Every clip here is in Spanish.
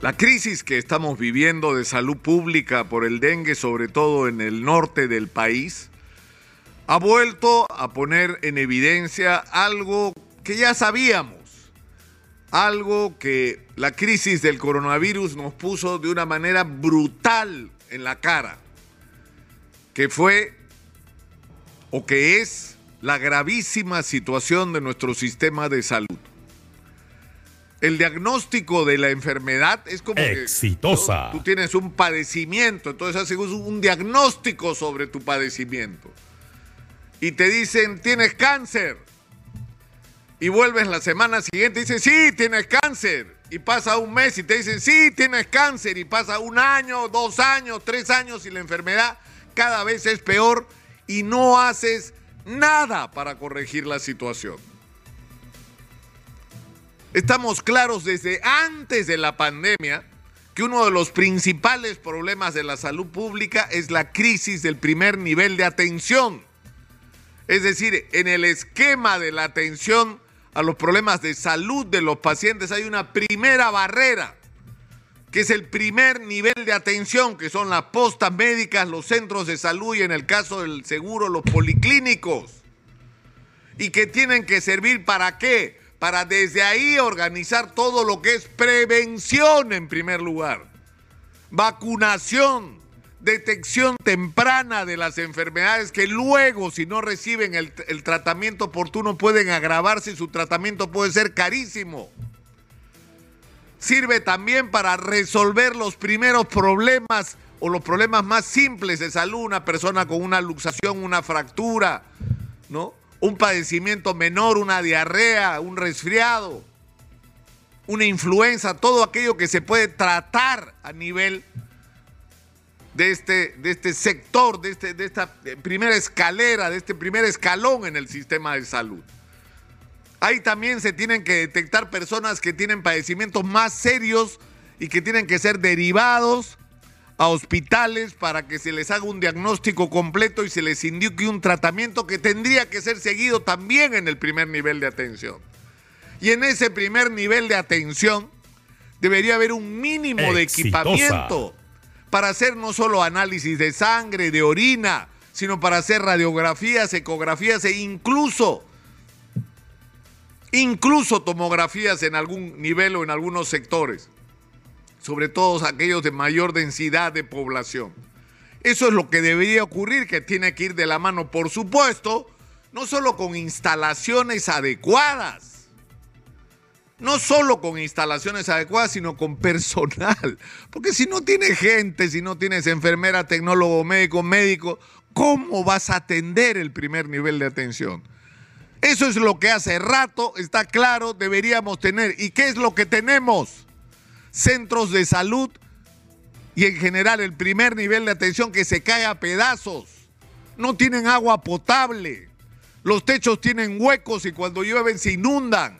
La crisis que estamos viviendo de salud pública por el dengue, sobre todo en el norte del país, ha vuelto a poner en evidencia algo que ya sabíamos, algo que la crisis del coronavirus nos puso de una manera brutal en la cara, que fue o que es la gravísima situación de nuestro sistema de salud el diagnóstico de la enfermedad es como exitosa. Que, tú tienes un padecimiento, entonces haces un diagnóstico sobre tu padecimiento. Y te dicen, tienes cáncer. Y vuelves la semana siguiente y dices, sí, tienes cáncer. Y pasa un mes y te dicen, sí, tienes cáncer. Y pasa un año, dos años, tres años y la enfermedad cada vez es peor y no haces nada para corregir la situación. Estamos claros desde antes de la pandemia que uno de los principales problemas de la salud pública es la crisis del primer nivel de atención. Es decir, en el esquema de la atención a los problemas de salud de los pacientes hay una primera barrera, que es el primer nivel de atención, que son las postas médicas, los centros de salud y en el caso del seguro, los policlínicos. Y que tienen que servir para qué? Para desde ahí organizar todo lo que es prevención en primer lugar, vacunación, detección temprana de las enfermedades que luego si no reciben el, tratamiento oportuno pueden agravarse y su tratamiento puede ser carísimo. Sirve también para resolver los primeros problemas o los problemas más simples de salud, una persona con una luxación, una fractura, ¿no? Un padecimiento menor, una diarrea, un resfriado, una influenza, todo aquello que se puede tratar a nivel de este, de este sector, de, este, de esta primera escalera, de este primer escalón en el sistema de salud. Ahí también se tienen que detectar personas que tienen padecimientos más serios y que tienen que ser derivados a hospitales para que se les haga un diagnóstico completo y se les indique un tratamiento que tendría que ser seguido también en el primer nivel de atención. Y en ese primer nivel de atención debería haber un mínimo de equipamiento para hacer no solo análisis de sangre, de orina, sino para hacer radiografías, ecografías e incluso incluso tomografías en algún nivel o en algunos sectores sobre todo aquellos de mayor densidad de población. Eso es lo que debería ocurrir, que tiene que ir de la mano, por supuesto, no solo con instalaciones adecuadas, no solo con instalaciones adecuadas, sino con personal. Porque si no tienes gente, si no tienes enfermera, tecnólogo, médico, médico, ¿cómo vas a atender el primer nivel de atención? Eso es lo que hace rato, está claro, deberíamos tener. ¿Y qué es lo que tenemos? Centros de salud y en general el primer nivel de atención que se cae a pedazos. No tienen agua potable. Los techos tienen huecos y cuando llueven se inundan.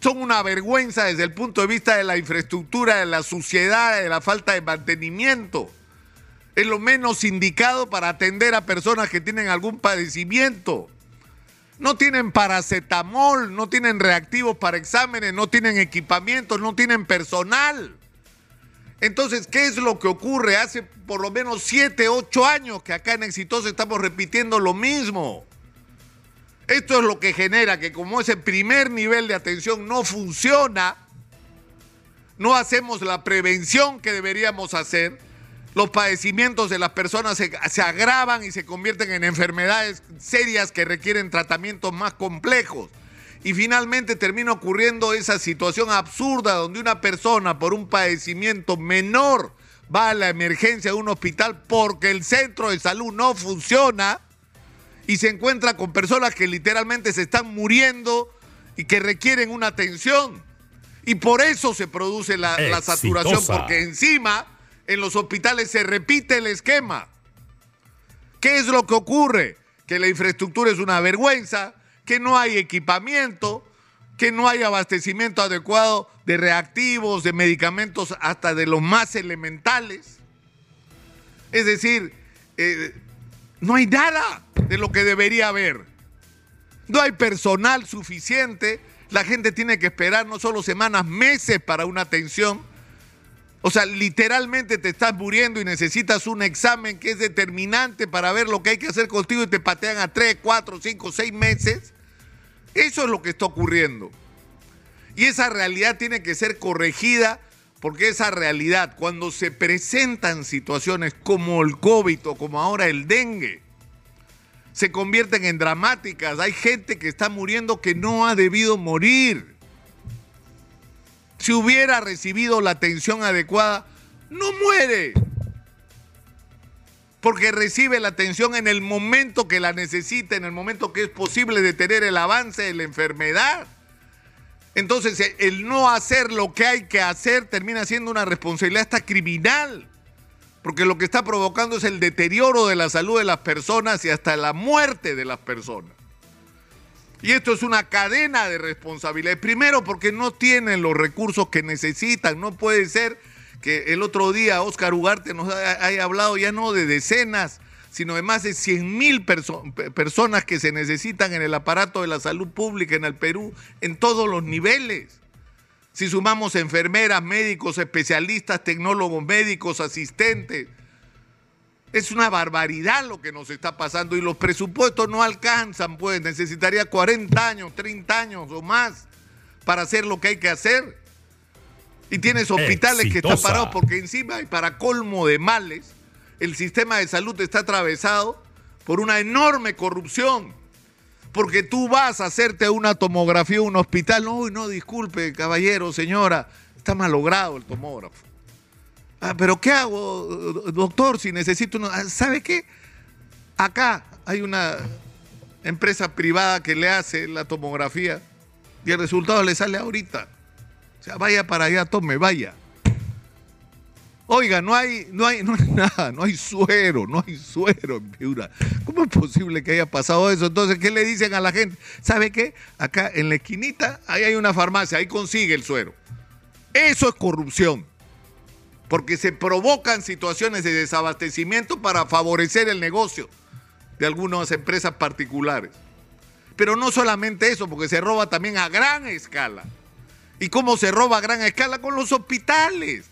Son una vergüenza desde el punto de vista de la infraestructura, de la suciedad, de la falta de mantenimiento. Es lo menos indicado para atender a personas que tienen algún padecimiento. No tienen paracetamol, no tienen reactivos para exámenes, no tienen equipamientos, no tienen personal. Entonces, ¿qué es lo que ocurre? Hace por lo menos 7, 8 años que acá en Exitoso estamos repitiendo lo mismo. Esto es lo que genera que como ese primer nivel de atención no funciona, no hacemos la prevención que deberíamos hacer, los padecimientos de las personas se, agravan y se convierten en enfermedades serias que requieren tratamientos más complejos. Y finalmente termina ocurriendo esa situación absurda donde una persona por un padecimiento menor va a la emergencia de un hospital porque el centro de salud no funciona y se encuentra con personas que literalmente se están muriendo y que requieren una atención. Y por eso se produce la, la saturación, porque encima en los hospitales se repite el esquema. ¿Qué es lo que ocurre? Que la infraestructura es una vergüenza, que no hay equipamiento, que no hay abastecimiento adecuado de reactivos, de medicamentos, hasta de los más elementales. Es decir, eh, no hay nada de lo que debería haber. No hay personal suficiente, La gente tiene que esperar no solo semanas, meses para una atención. O sea, literalmente te estás muriendo y necesitas un examen que es determinante para ver lo que hay que hacer contigo y te patean a 3, 4, 5, 6 meses. Eso es lo que está ocurriendo. Y esa realidad tiene que ser corregida porque esa realidad, cuando se presentan situaciones como el COVID o como ahora el dengue, se convierten en dramáticas. Hay gente que está muriendo que no ha debido morir. Si hubiera recibido la atención adecuada, no muere. Porque recibe la atención en el momento que la necesita, en el momento que es posible detener el avance de la enfermedad. Entonces, el no hacer lo que hay que hacer termina siendo una responsabilidad hasta criminal porque lo que está provocando es el deterioro de la salud de las personas y hasta la muerte de las personas. Y esto es una cadena de responsabilidades. Primero porque no tienen los recursos que necesitan. No puede ser que el otro día Oscar Ugarte nos haya hablado ya no de decenas, sino de más de 100 mil personas que se necesitan en el aparato de la salud pública en el Perú, en todos los niveles. Si sumamos enfermeras, médicos, especialistas, tecnólogos médicos, asistentes, es una barbaridad lo que nos está pasando y los presupuestos no alcanzan, pues necesitaría 40 años, 30 años o más para hacer lo que hay que hacer. Y tienes hospitales que están parados porque encima y para colmo de males, el sistema de salud está atravesado por una enorme corrupción porque tú vas a hacerte una tomografía en un hospital. No, no, disculpe, caballero, señora, está malogrado el tomógrafo. Ah, pero ¿qué hago, doctor, si necesito uno? Ah, ¿Sabe qué? Acá hay una empresa privada que le hace la tomografía y el resultado le sale ahorita. O sea, vaya para allá, tome, vaya. Oiga, no hay, no hay, no hay nada, no hay suero, no hay suero en Piura. ¿Cómo es posible que haya pasado eso? Entonces, ¿qué le dicen a la gente? ¿Sabe qué? Acá en la esquinita, ahí hay una farmacia, ahí consigue el suero. Eso es corrupción. Porque se provocan situaciones de desabastecimiento para favorecer el negocio de algunas empresas particulares. Pero no solamente eso, porque se roba también a gran escala. ¿Y cómo se roba a gran escala? Con los hospitales.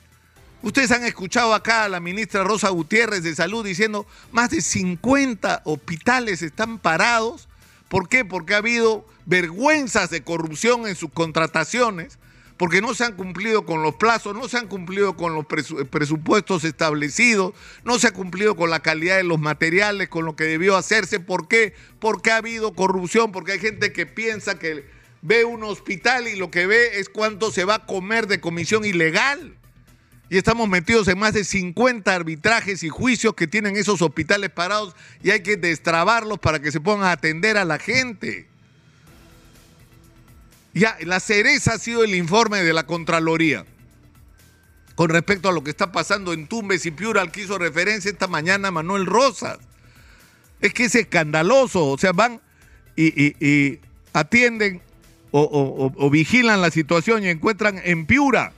Ustedes han escuchado acá a la ministra Rosa Gutiérrez de Salud diciendo más de 50 hospitales están parados. ¿Por qué? Porque ha habido vergüenzas de corrupción en sus contrataciones, porque no se han cumplido con los plazos, no se han cumplido con los presupuestos establecidos, no se ha cumplido con la calidad de los materiales, con lo que debió hacerse. ¿Por qué? Porque ha habido corrupción, porque hay gente que piensa que ve un hospital y lo que ve es cuánto se va a comer de comisión ilegal. Y estamos metidos en más de 50 arbitrajes y juicios que tienen esos hospitales parados y hay que destrabarlos para que se puedan atender a la gente. Ya, la cereza ha sido el informe de la Contraloría con respecto a lo que está pasando en Tumbes y Piura, al que hizo referencia esta mañana Manuel Rosas. Es que es escandaloso, o sea, van y, atienden o vigilan la situación y encuentran en Piura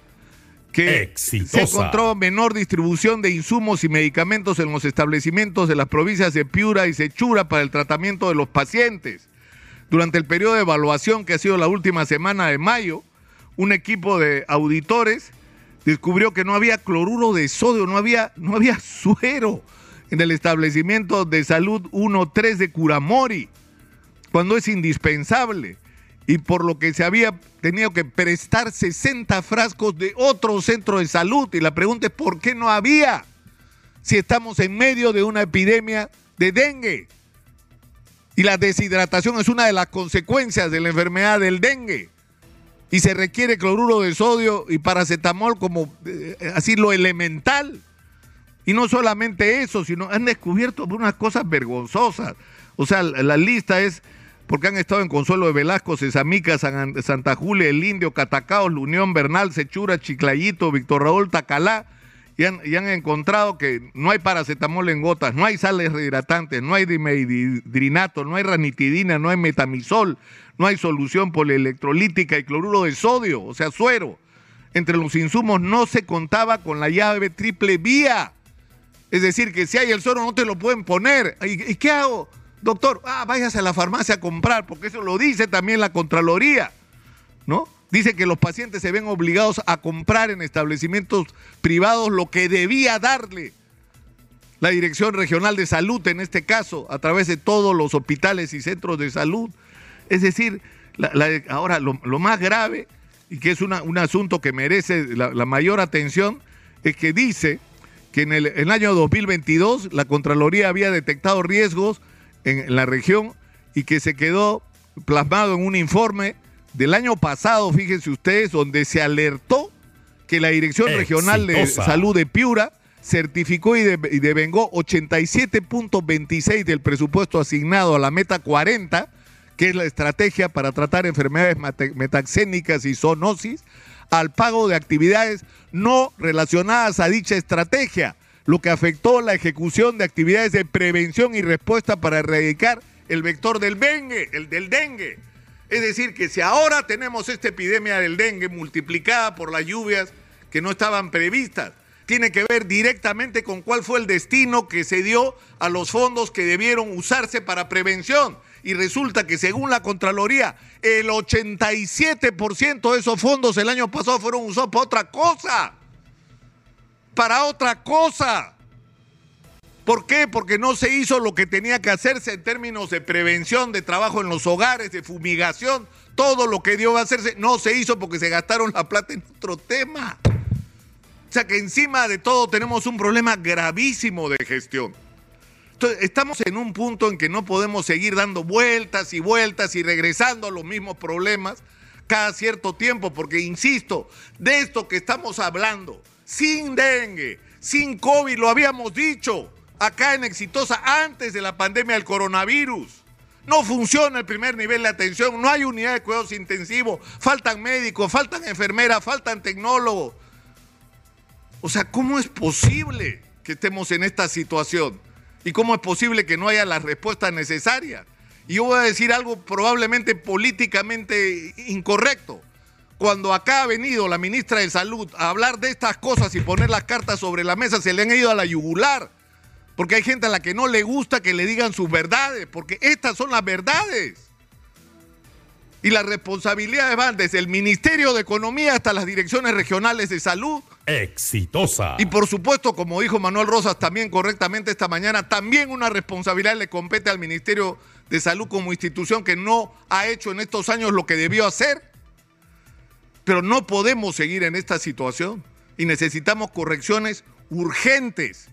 que se encontró menor distribución de insumos y medicamentos en los establecimientos de las provincias de Piura y Sechura para el tratamiento de los pacientes. Durante el periodo de evaluación que ha sido la última semana de mayo, un equipo de auditores descubrió que no había cloruro de sodio, no había, no había suero en el establecimiento de salud 1-3 de Curamori, cuando es indispensable y por lo que se había tenido que prestar 60 frascos de otro centro de salud. Y la pregunta es, ¿por qué no había? Si estamos en medio de una epidemia de dengue. Y la deshidratación es una de las consecuencias de la enfermedad del dengue. Y se requiere cloruro de sodio y paracetamol como eh, así lo elemental. Y no solamente eso, sino han descubierto unas cosas vergonzosas. O sea, la lista es porque han estado en Consuelo de Velasco, Cesamica, Santa Julia, El Indio, Catacaos, La Unión, Bernal, Sechura, Chiclayito, Víctor Raúl, Tacalá, y han, encontrado que no hay paracetamol en gotas, no hay sales rehidratantes, no hay dimehidrinato, no hay ranitidina, no hay metamisol, no hay solución polielectrolítica y cloruro de sodio, o sea, suero. Entre los insumos no se contaba con la llave triple vía. Es decir, que si hay el suero no te lo pueden poner. ¿Y, y qué hago? Doctor, ah, váyase a la farmacia a comprar, porque eso lo dice también la Contraloría. ¿no? Dice que los pacientes se ven obligados a comprar en establecimientos privados lo que debía darle la Dirección Regional de Salud, en este caso, a través de todos los hospitales y centros de salud. Es decir, ahora lo, más grave, y que es un asunto que merece la, mayor atención, es que dice que en el, año 2022 la Contraloría había detectado riesgos en, la región y que se quedó plasmado en un informe del año pasado, fíjense ustedes, donde se alertó que la Dirección Regional de Salud de Piura certificó y, devengó 87.26 del presupuesto asignado a la meta 40, que es la estrategia para tratar enfermedades metaxénicas y zoonosis, al pago de actividades no relacionadas a dicha estrategia, lo que afectó la ejecución de actividades de prevención y respuesta para erradicar el vector del dengue, el del dengue. Es decir, que si ahora tenemos esta epidemia del dengue multiplicada por las lluvias que no estaban previstas, tiene que ver directamente con cuál fue el destino que se dio a los fondos que debieron usarse para prevención. Y resulta que según la Contraloría, el 87% de esos fondos el año pasado fueron usados para otra cosa. Para otra cosa. ¿Por qué? Porque no se hizo lo que tenía que hacerse en términos de prevención, de trabajo en los hogares, de fumigación. Todo lo que dio a hacerse no se hizo porque se gastaron la plata en otro tema. O sea que encima de todo tenemos un problema gravísimo de gestión. Entonces, estamos en un punto en que no podemos seguir dando vueltas y vueltas y regresando a los mismos problemas cada cierto tiempo, porque insisto, de esto que estamos hablando, sin dengue, sin COVID, lo habíamos dicho acá en Exitosa antes de la pandemia del coronavirus. No funciona el primer nivel de atención, no hay unidad de cuidados intensivos, faltan médicos, faltan enfermeras, faltan tecnólogos. O sea, ¿cómo es posible que estemos en esta situación? ¿Y cómo es posible que no haya las respuestas necesarias? Y yo voy a decir algo probablemente políticamente incorrecto. Cuando acá ha venido la ministra de Salud a hablar de estas cosas y poner las cartas sobre la mesa, se le han ido a la yugular. Porque hay gente a la que no le gusta que le digan sus verdades, porque estas son las verdades. Y las responsabilidades van desde el Ministerio de Economía hasta las direcciones regionales de salud. Exitosa. Y por supuesto, como dijo Manuel Rosas también correctamente esta mañana, también una responsabilidad le compete al Ministerio de Salud como institución que no ha hecho en estos años lo que debió hacer. Pero no podemos seguir en esta situación y necesitamos correcciones urgentes.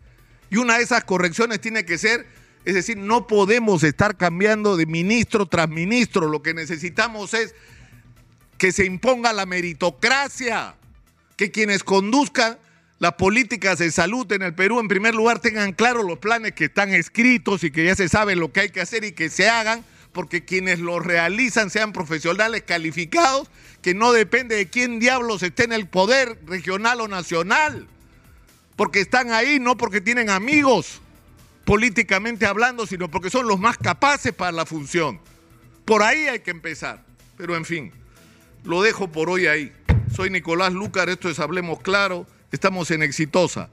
Y una de esas correcciones tiene que ser es decir, no podemos estar cambiando de ministro tras ministro. Lo que necesitamos es que se imponga la meritocracia, que quienes conduzcan las políticas de salud en el Perú, en primer lugar, tengan claros los planes que están escritos y que ya se sabe lo que hay que hacer y que se hagan, porque quienes los realizan sean profesionales calificados, que no depende de quién diablos esté en el poder regional o nacional, porque están ahí, no porque tienen amigos políticamente hablando, sino porque son los más capaces para la función. Por ahí hay que empezar. Pero en fin, lo dejo por hoy ahí. Soy Nicolás Lucar, esto es Hablemos Claro, estamos en Exitosa.